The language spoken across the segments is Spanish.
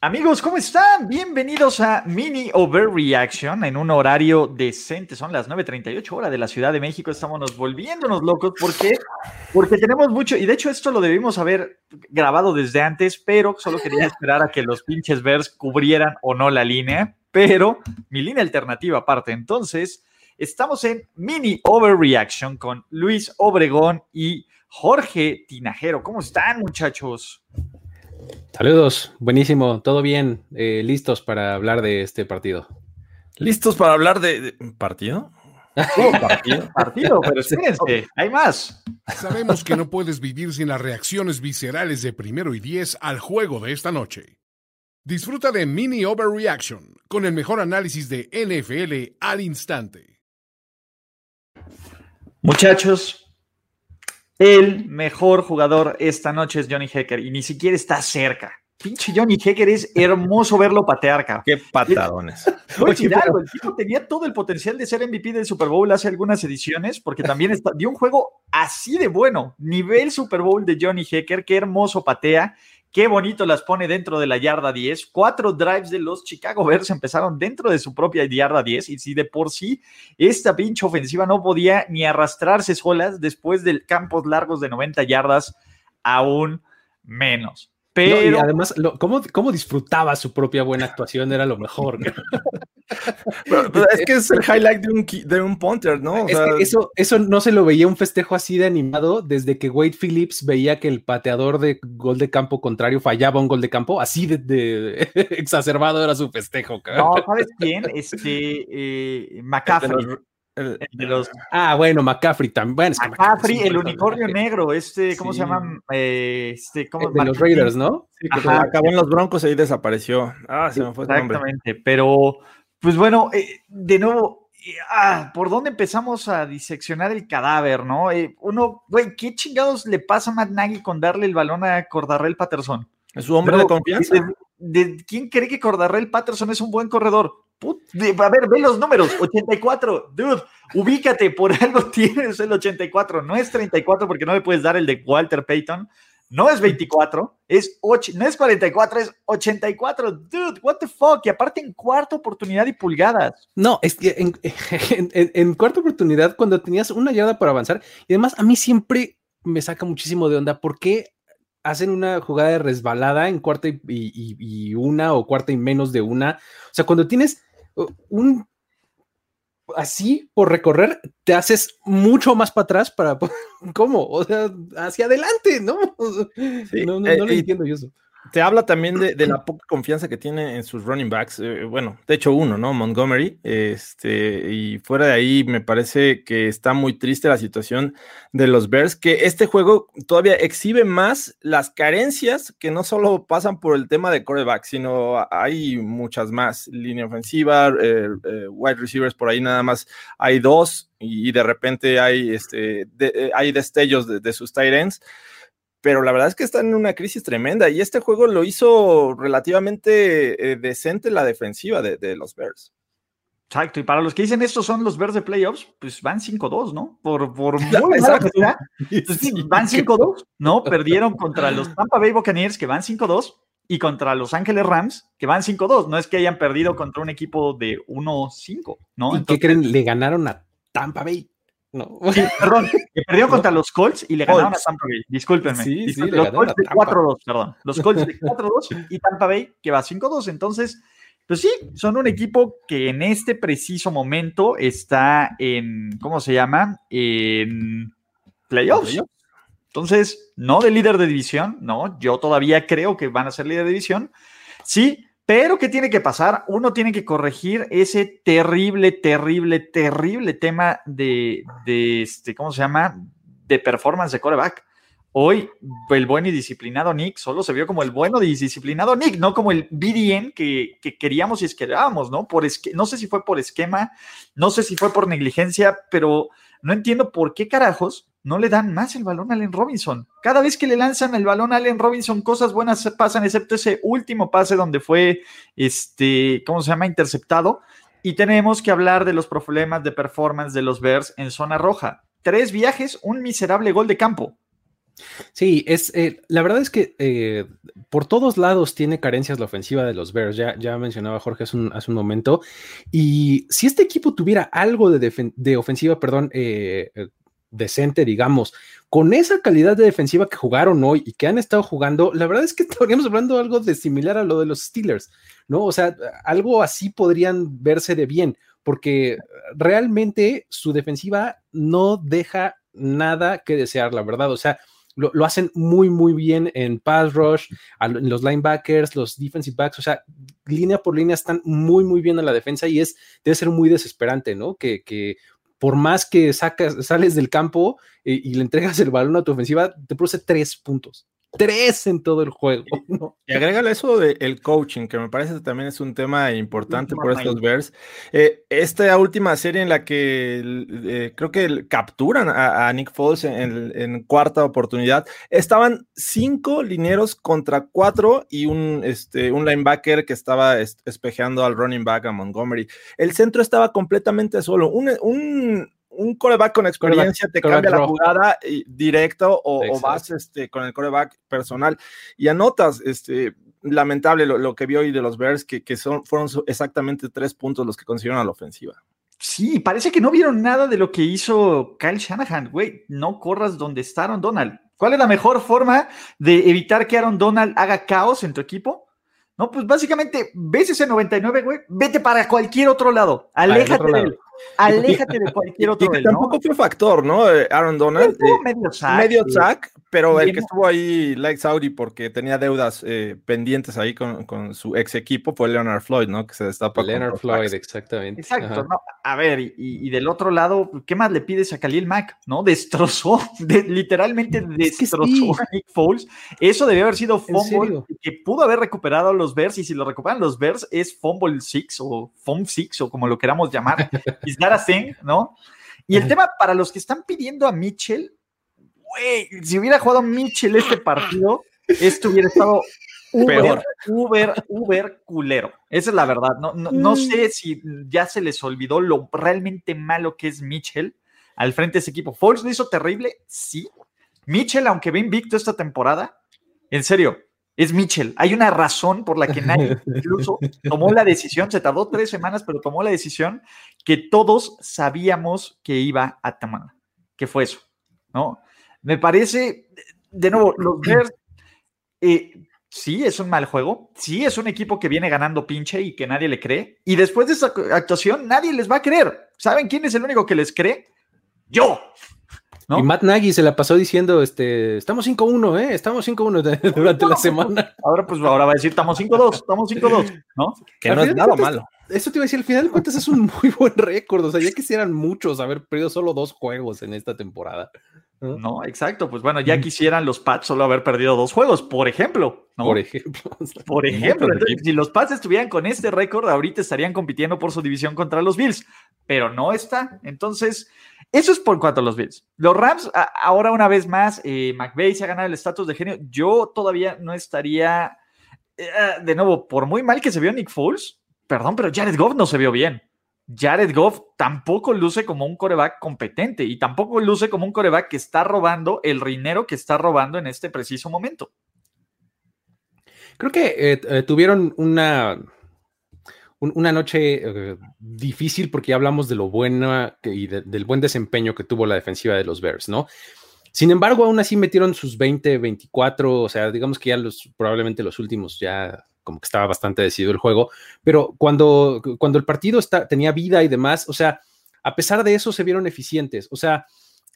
Amigos, ¿cómo están? Bienvenidos a Mini Overreaction en un horario decente. Son las 9.38 horas de la Ciudad de México. Estamos volviéndonos locos. ¿Por qué? Porque tenemos mucho, y de hecho esto lo debimos haber grabado desde antes, pero solo quería esperar a que los pinches Bears cubrieran o no la línea. Pero mi línea alternativa aparte. Entonces, estamos en Mini Overreaction con Luis Obregón y Jorge Tinajero. ¿Cómo están, muchachos? Saludos, buenísimo, todo bien, eh, listos para hablar de este partido. ¿Listos para hablar de, partido? Oh, partido, partido, pero espérense, hay más. Sabemos que no puedes vivir sin las reacciones viscerales de primero y diez al juego de esta noche. Disfruta de Mini Overreaction con el mejor análisis de NFL al instante. Muchachos, el mejor jugador esta noche es Johnny Hecker y ni siquiera está cerca. Pinche Johnny Hecker es hermoso verlo patear, cabrón. Qué patadones. el tipo tenía todo el potencial de ser MVP del Super Bowl hace algunas ediciones, porque también está, dio un juego así de bueno, nivel Super Bowl de Johnny Hecker, qué hermoso patea. Qué bonito las pone dentro de la yarda 10. Cuatro drives de los Chicago Bears empezaron dentro de su propia yarda 10. Y si de por sí esta pinche ofensiva no podía ni arrastrarse solas después de campos largos de 90 yardas, aún menos. Pero... y además, ¿cómo, disfrutaba su propia buena actuación? Era lo mejor. es que es el highlight de un, de un punter, ¿no? eso, eso no se lo veía un festejo así de animado desde que Wade Phillips veía que el pateador de gol de campo contrario fallaba un gol de campo. Así de, exacerbado era su festejo. No, ¿sabes quién? Este, eh, McCaffrey. Ah, bueno, McCaffrey también. McCaffrey, el unicornio negro, este, ¿cómo se llama? Eh, este, ¿cómo? De los Raiders, ¿no? Sí, que acabó en los Broncos y ahí desapareció. Ah, se me fue Exactamente, pero, pues bueno, eh, de nuevo, ah, ¿por dónde empezamos a diseccionar el cadáver, no? uno, güey, ¿qué chingados le pasa a Matt Nagy con darle el balón a Cordarrell Patterson? Es su hombre de confianza. de, ¿Quién cree que Cordarrell Patterson es un buen corredor? a ver, ve los números, 84, dude, ubícate, por algo tienes el 84, no es 34 porque no me puedes dar el de Walter Payton, no es 24, es 8, no es 44, es 84, dude, what the fuck, y aparte en cuarta oportunidad y pulgadas. No, es que en, cuarta oportunidad, cuando tenías una yarda para avanzar, y además a mí siempre me saca muchísimo de onda, ¿por qué hacen una jugada de resbalada en cuarta y, una o cuarta y menos de una. O sea, cuando tienes un así por recorrer, te haces mucho más para atrás para ¿cómo? O sea, hacia adelante, ¿no? no, no, no lo entiendo yo eso te habla también de, la poca confianza que tiene en sus running backs. Eh, bueno, de hecho uno, ¿no? Montgomery. Este, y fuera de ahí me parece que está muy triste la situación de los Bears, que este juego todavía exhibe más las carencias que no solo pasan por el tema de coreback, sino hay muchas más. Línea ofensiva, eh, eh, wide receivers por ahí nada más hay dos y, de repente hay, este, hay destellos de, de sus tight ends pero la verdad es que están en una crisis tremenda y este juego lo hizo relativamente eh, decente la defensiva de, los Bears. Exacto, y para los que dicen estos son los Bears de playoffs, pues van 5-2, ¿no? Por, por muy pues van 5-2, ¿no? Perdieron contra los Tampa Bay Buccaneers, que van 5-2, y contra los Ángeles Rams, que van 5-2. No es que hayan perdido contra un equipo de 1-5, ¿no? ¿Y qué creen? Le ganaron a Tampa Bay. No. perdón, que perdió contra los Colts y le ganaron a Tampa Bay. Discúlpenme. Sí, sí, los Colts de 4-2, perdón. Los Colts de 4-2 y Tampa Bay que va 5-2. Entonces, pues sí, son un equipo que en este preciso momento está en, ¿cómo se llama? En playoffs. Entonces, no de líder de división, no, yo todavía creo que van a ser líder de división. Sí, pero, ¿qué tiene que pasar? Uno tiene que corregir ese terrible, terrible, terrible tema de, este, ¿cómo se llama? De performance de coreback. Hoy, el buen y disciplinado Nick solo se vio como el bueno y disciplinado Nick, no como el BDN que, queríamos y esperábamos, ¿no? Por no sé si fue por esquema, no sé si fue por negligencia, pero no entiendo por qué carajos no le dan más el balón a Allen Robinson. Cada vez que le lanzan el balón a Allen Robinson, cosas buenas pasan, excepto ese último pase donde fue, este, ¿cómo se llama?, interceptado. Y tenemos que hablar de los problemas de performance de los Bears en zona roja. Tres viajes, un miserable gol de campo. Sí, es eh, la verdad es que eh, por todos lados tiene carencias la ofensiva de los Bears. Ya, ya mencionaba Jorge hace un, momento. Y si este equipo tuviera algo de, de ofensiva, perdón, eh, decente, digamos, con esa calidad de defensiva que jugaron hoy y que han estado jugando, la verdad es que estaríamos hablando algo de similar a lo de los Steelers, ¿no? O sea, algo así podrían verse de bien, porque realmente su defensiva no deja nada que desear, la verdad. O sea, lo, hacen muy, muy bien en pass rush, en los linebackers, los defensive backs, o sea, línea por línea están muy, muy bien en la defensa y es, debe ser muy desesperante, ¿no? Que por más que sacas, sales del campo y, y, le entregas el balón a tu ofensiva, te produce tres puntos tres en todo el juego. Y agrégale eso del coaching, que me parece que también es un tema importante por estos Bears. Eh, esta última serie en la que eh, creo que capturan a, Nick Foles en, cuarta oportunidad, estaban cinco lineros contra cuatro y un, este, un linebacker que estaba espejeando al running back a Montgomery. El centro estaba completamente solo. un, un un coreback con experiencia te cambia la jugada directo o, vas este, con el coreback personal y anotas, este, lamentable lo, que vio hoy de los Bears, que, que son, fueron exactamente tres puntos los que consiguieron a la ofensiva. Sí, parece que no vieron nada de lo que hizo Kyle Shanahan, güey. No corras donde está Aaron Donald. ¿Cuál es la mejor forma de evitar que Aaron Donald haga caos en tu equipo? No, pues básicamente, ves ese 99, güey, vete para cualquier otro lado. Aléjate de él. Aléjate de cualquier otro. Y tampoco fue factor, ¿no? Eh, Aaron Donald. Eh, medio sack. Medio sack, pero el que estuvo ahí, like Saudi, porque tenía deudas eh, pendientes ahí con, con, su ex equipo, fue Leonard Floyd, ¿no? Que se destapa. Leonard Floyd, exactamente. Exacto, ¿no? A ver, y, y, del otro lado, ¿qué más le pides a Khalil Mack? ¿No? Destrozó, literalmente destrozó a Nick Foles. Eso debió haber sido fumble que pudo haber recuperado los Bears, y si lo recuperan los Bears, es fumble six o fumble six o como lo queramos llamar. Is that a thing, ¿no? Y el tema para los que están pidiendo a Mitchell, güey, si hubiera jugado Mitchell este partido, esto hubiera estado Uber, Uber, Uber culero. Esa es la verdad. No, no, mm. sé si ya se les olvidó lo realmente malo que es Mitchell al frente de ese equipo. Foles lo hizo terrible, sí. Mitchell, aunque ve invicto esta temporada, en serio, es Mitchell. Hay una razón por la que nadie incluso tomó la decisión, se tardó tres semanas, pero tomó la decisión que todos sabíamos que iba a tomar, que fue eso, ¿no? Me parece, de nuevo, los Bears, eh, sí, es un mal juego, sí, es un equipo que viene ganando pinche y que nadie le cree, y después de esa actuación nadie les va a creer. ¿Saben quién es el único que les cree? Yo. Y Matt Nagy se la pasó diciendo, este, estamos 5-1, ¿eh? Estamos 5-1 durante la semana. Ahora pues ahora va a decir, estamos 5-2, estamos 5-2, ¿no? Que no es nada malo. Eso te iba a decir, al final de cuentas es un muy buen récord, o sea, ya quisieran muchos haber perdido solo dos juegos en esta temporada. ¿no? exacto. Pues bueno, ya quisieran los Pats solo haber perdido dos juegos, por ejemplo. Por ejemplo. Por ejemplo. si los Pats estuvieran con este récord, ahorita estarían compitiendo por su división contra los Bills, pero no está. Entonces, eso es por cuanto a los Bills. Los Rams, ahora una vez más, eh, McVeigh se ha ganado el estatus de genio. Yo todavía no estaría, eh, de nuevo, por muy mal que se vio Nick Foles, perdón, pero Jared Goff no se vio bien. Jared Goff tampoco luce como un coreback competente y tampoco luce como un coreback que está robando el dinero que está robando en este preciso momento. Creo que eh, tuvieron una una noche eh, difícil porque ya hablamos de lo bueno y del buen desempeño que tuvo la defensiva de los Bears, ¿no? Sin embargo, aún así metieron sus 20, 24, o sea, digamos que ya los, probablemente los últimos ya como que estaba bastante decidido el juego, pero cuando, cuando el partido está, tenía vida y demás, o sea, a pesar de eso se vieron eficientes, o sea,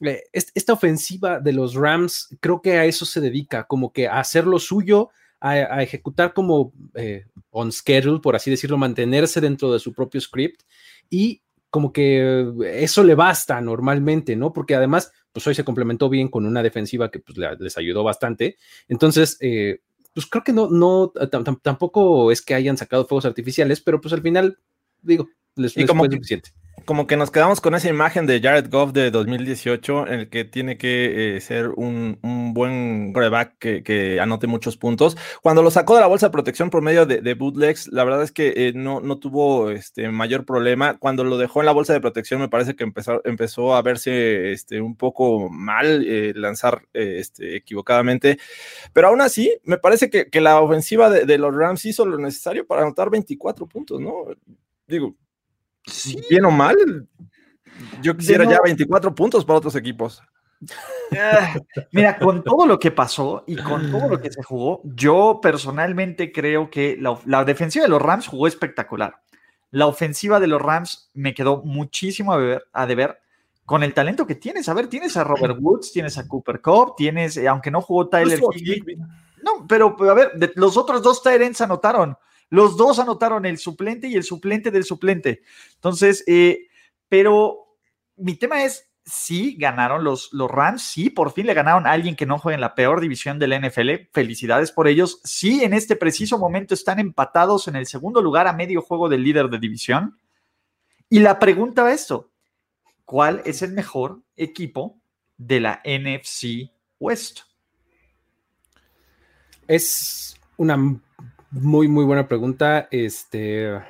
eh, esta ofensiva de los Rams creo que a eso se dedica, como que a hacer lo suyo, a, ejecutar como eh, on schedule, por así decirlo, mantenerse dentro de su propio script y como que eso le basta normalmente, ¿no? Porque además, pues hoy se complementó bien con una defensiva que pues, les ayudó bastante. Entonces, eh, pues creo que no, no, tampoco es que hayan sacado fuegos artificiales, pero pues al final, digo, les, fue suficiente como que nos quedamos con esa imagen de Jared Goff de 2018, en el que tiene que eh, ser un, buen quarterback que, anote muchos puntos. Cuando lo sacó de la bolsa de protección por medio de, bootlegs, la verdad es que eh, no, no tuvo este, mayor problema. Cuando lo dejó en la bolsa de protección, me parece que empezó, empezó a verse este, un poco mal eh, lanzar este, equivocadamente. Pero aún así, me parece que, que la ofensiva de, de los Rams hizo lo necesario para anotar 24 puntos, ¿no? Digo, bien o mal, yo quisiera ya 24 puntos para otros equipos. Ah, mira, con todo lo que pasó y con todo lo que se jugó, yo personalmente creo que la, defensiva de los Rams jugó espectacular. La ofensiva de los Rams me quedó muchísimo a, deber con el talento que tienes. A ver, tienes a Robert Woods, tienes a Cooper Cup, tienes, eh, aunque no jugó Tyler No, pero a ver, los otros dos Tyrants anotaron. Los dos anotaron el suplente y el suplente del suplente. Entonces, eh, pero mi tema es, sí, ganaron los, los Rams, sí, por fin le ganaron a alguien que no juega en la peor división del NFL. Felicidades por ellos. Sí, en este preciso momento están empatados en el segundo lugar a medio juego del líder de división. Y la pregunta es esto, ¿cuál es el mejor equipo de la NFC West? Es una muy, muy buena pregunta. Este.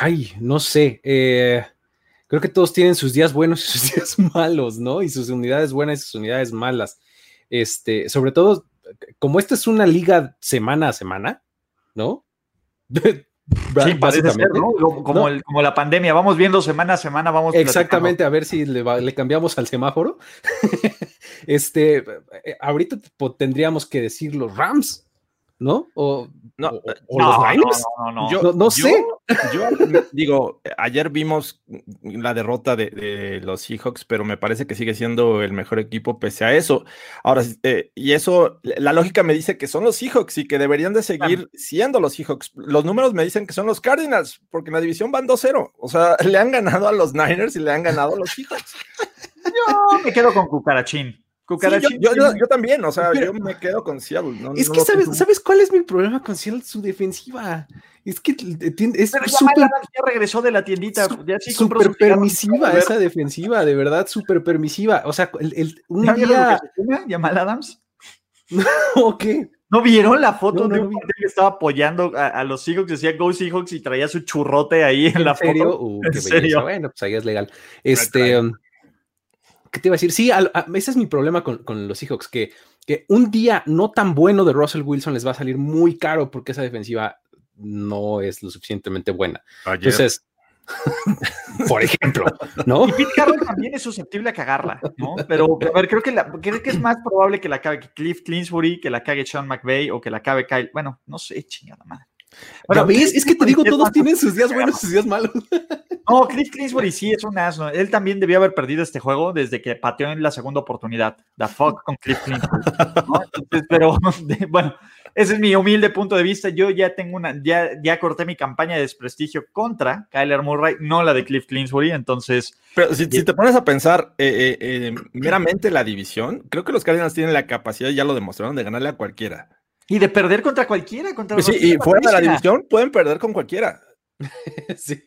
Ay, no sé. Eh, creo que todos tienen sus días buenos y sus días malos, ¿no? Y sus unidades buenas y sus unidades malas. Este, sobre todo, como esta es una liga semana a semana, ¿no? Sí, parece ser, ¿no? Como, como, la pandemia, vamos viendo semana a semana, vamos. Exactamente, a ver si le, le cambiamos al semáforo. este, eh, ahorita tendríamos que decir los Rams, ¿no? O, no, o, los Niners. No, no, yo, no, sé. Yo, digo, ayer vimos la derrota de, los Seahawks, pero me parece que sigue siendo el mejor equipo pese a eso. Ahora, eh, y eso, la lógica me dice que son los Seahawks y que deberían de seguir siendo los Seahawks. Los números me dicen que son los Cardinals, porque en la división van 2-0. O sea, le han ganado a los Niners y le han ganado a los Seahawks. Yo me quedo con Cucarachín yo, también, o sea, yo me quedo con Seattle. es que, ¿sabes, cuál es mi problema con Seattle? Su defensiva. Es que es súper. Ya regresó de la tiendita. Súper permisiva esa defensiva, de verdad, súper permisiva. O sea, el, un día. ¿Yamal Adams? ¿O qué? ¿No vieron la foto de un que estaba apoyando a, los Seahawks? Decía Go Seahawks y traía su churrote ahí en, la foto. Uh, ¿En serio? Bueno, pues ahí es legal. Este. ¿Qué te iba a decir? Sí, ese es mi problema con, los Seahawks, que, que un día no tan bueno de Russell Wilson les va a salir muy caro porque esa defensiva no es lo suficientemente buena. Entonces, por ejemplo, ¿no? Y Pete Carroll también es susceptible a cagarla, ¿no? Pero, a ver, creo que, creo que es más probable que la cague Cliff Clinsbury, que la cague Sean McVay o que la cague Kyle. Bueno, no sé, chingada madre. Bueno, Es que te digo, todos tienen sus días buenos y sus días malos. No, Cliff Clinsbury sí es un asno. Él también debió haber perdido este juego desde que pateó en la segunda oportunidad. The fuck con Cliff Clinsbury. pero bueno, ese es mi humilde punto de vista. Yo ya tengo una, ya, ya corté mi campaña de desprestigio contra Kyler Murray, no la de Cliff Clinsbury. Entonces. Pero si, te pones a pensar eh, eh, eh, meramente la división, creo que los Cardinals tienen la capacidad, ya lo demostraron, de ganarle a cualquiera. Y de perder contra cualquiera. Contra pues sí, y fuera de la división pueden perder con cualquiera. sí.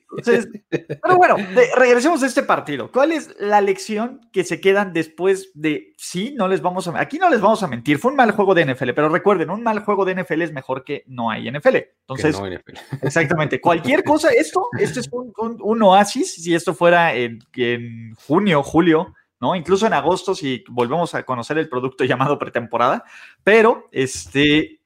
pero bueno, regresemos a este partido. ¿Cuál es la lección que se quedan después de sí? No les vamos a aquí no les vamos a mentir. Fue un mal juego de NFL, pero recuerden, un mal juego de NFL es mejor que no hay NFL. Entonces, exactamente. Cualquier cosa, esto, esto es un, oasis. Si esto fuera en, en junio, julio, ¿no? Incluso en agosto, si volvemos a conocer el producto llamado pretemporada, pero este,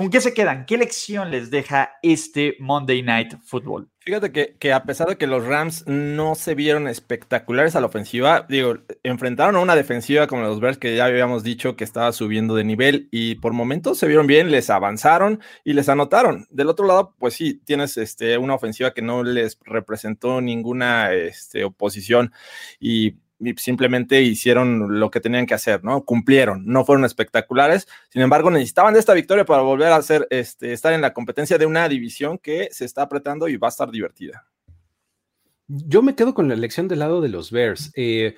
¿Con qué se quedan? ¿Qué lección les deja este Monday Night Football? Fíjate que, a pesar de que los Rams no se vieron espectaculares a la ofensiva, digo, enfrentaron a una defensiva como los Bears que ya habíamos dicho que estaba subiendo de nivel y por momentos se vieron bien, les avanzaron y les anotaron. Del otro lado, pues sí, tienes este, una ofensiva que no les representó ninguna este, oposición y simplemente hicieron lo que tenían que hacer, ¿no? Cumplieron, no fueron espectaculares, sin embargo necesitaban de esta victoria para volver a hacer, este, estar en la competencia de una división que se está apretando y va a estar divertida. Yo me quedo con la elección del lado de los Bears. Eh,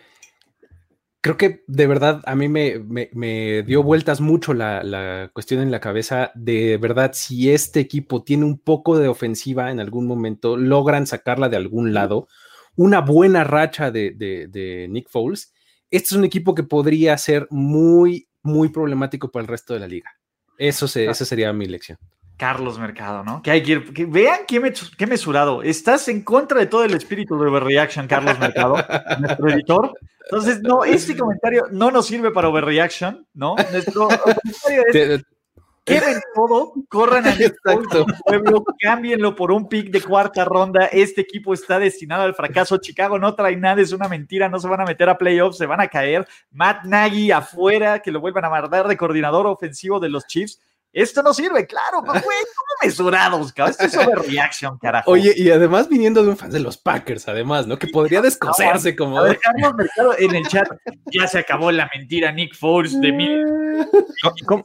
creo que de verdad a mí me, dio vueltas mucho la, la, cuestión en la cabeza de verdad si este equipo tiene un poco de ofensiva en algún momento, logran sacarla de algún lado una buena racha de, Nick Foles, este es un equipo que podría ser muy, muy problemático para el resto de la liga. Eso se, esa sería mi lección. Carlos Mercado, ¿no? Que hay que, ir, vean qué, qué, mesurado. Estás en contra de todo el espíritu de Overreaction, Carlos Mercado, nuestro editor. Entonces, no, este comentario no nos sirve para Overreaction, ¿no? Nuestro comentario es quemen todo, corran al pueblo, cámbienlo por un pick de cuarta ronda. Este equipo está destinado al fracaso. Chicago no trae nada, es una mentira, no se van a meter a playoffs, se van a caer. Matt Nagy afuera, que lo vuelvan a mandar de coordinador ofensivo de los Chiefs. Esto no sirve, claro, güey, ¿cómo mesurados, cabrón? Esto es overreaction, carajo. Oye, y además viniendo de un fan de los Packers, además, ¿no? Que podría descoserse como. A ver, Carlos Mercado en el chat, ya se acabó la mentira Nick Foles de mil. ¿Cómo,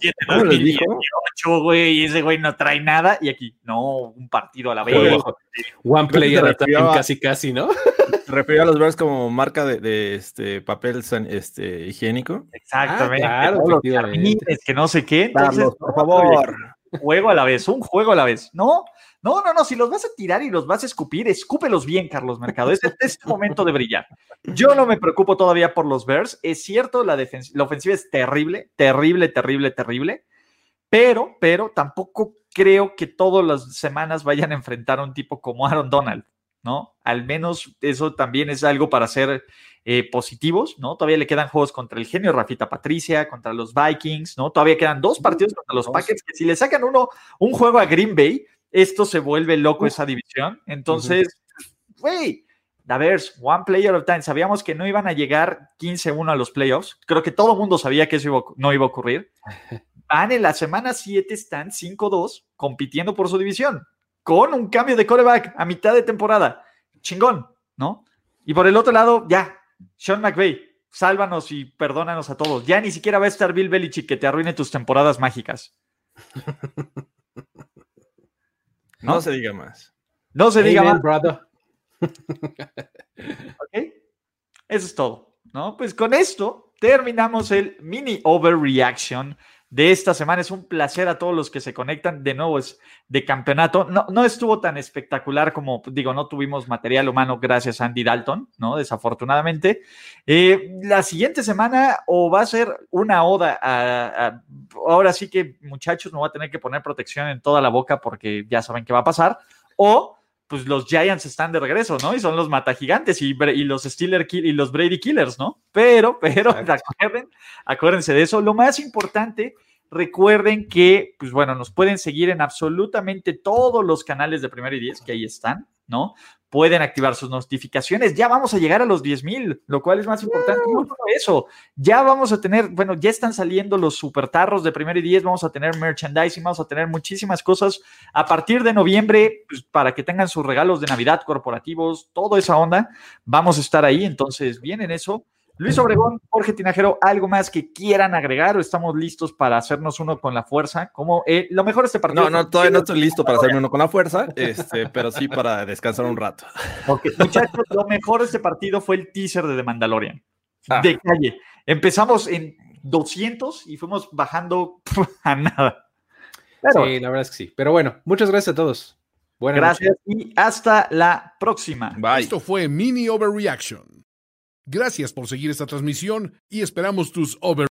¿Cómo güey, y ese güey no trae nada, y aquí, no, un partido a la vez. One player casi, casi, ¿no? Refirió a los Bears como marca de, este papel este, higiénico. Exactamente. Ah, claro, que no sé qué. Entonces, por favor. Juego a la vez, un juego a la vez. No, no, no, no. Si los vas a tirar y los vas a escupir, escúpelos bien, Carlos Mercado. Este es el momento de brillar. Yo no me preocupo todavía por los Bears. Es cierto, la, la ofensiva es terrible, terrible, terrible, terrible. Pero, pero tampoco creo que todas las semanas vayan a enfrentar a un tipo como Aaron Donald. ¿No? Al menos eso también es algo para ser eh, positivos, ¿no? Todavía le quedan juegos contra el genio Rafita Patricia, contra los Vikings, ¿no? Todavía quedan dos partidos contra los Packers, que si le sacan uno, un juego a Green Bay, esto se vuelve loco esa división. Entonces, güey, a ver, one player of time. Sabíamos que no iban a llegar 15-1 a los playoffs. Creo que todo el mundo sabía que eso no iba a ocurrir. Van en la semana 7, están 5-2 compitiendo por su división con un cambio de coreback a mitad de temporada. Chingón, ¿no? Y por el otro lado, ya, Sean McVay, sálvanos y perdónanos a todos. Ya ni siquiera va a estar Bill Belichick que te arruine tus temporadas mágicas. ¿No? se diga más. No se diga más. Brother. ok. Eso es todo, ¿no? Pues con esto terminamos el mini overreaction de esta semana. Es un placer a todos los que se conectan. De nuevo, es de campeonato. No, no estuvo tan espectacular como, digo, no tuvimos material humano gracias a Andy Dalton, ¿no? Desafortunadamente. Eh, la siguiente semana o va a ser una oda a, ahora sí que muchachos, no va a tener que poner protección en toda la boca porque ya saben qué va a pasar. O pues los Giants están de regreso, ¿no? Y son los mata gigantes y, y los Steelers y los Brady Killers, ¿no? Pero, pero, acuérdense de eso. Lo más importante, recuerden que, pues bueno, nos pueden seguir en absolutamente todos los canales de Primero y Diez, que ahí están, ¿no? pueden activar sus notificaciones. Ya vamos a llegar a los 10 mil, lo cual es más importante. No eso, ya vamos a tener, bueno, ya están saliendo los supertarros de primero y 10, vamos a tener merchandising, vamos a tener muchísimas cosas a partir de noviembre pues, para que tengan sus regalos de Navidad corporativos, toda esa onda. Vamos a estar ahí, entonces vienen eso. Luis Obregón, Jorge Tinajero, ¿algo más que quieran agregar o estamos listos para hacernos uno con la fuerza? Como eh, lo mejor de este partido. No, no, todavía no estoy listo para hacerme uno con la fuerza, este, pero sí para descansar un rato. Ok, muchachos, lo mejor de este partido fue el teaser de The Mandalorian. Ah. De calle. Empezamos en 200 y fuimos bajando a nada. sí, la verdad es que sí. Pero bueno, muchas gracias a todos. Buenas gracias y hasta la próxima. Bye. Esto fue Mini Overreaction. Gracias por seguir esta transmisión y esperamos tus over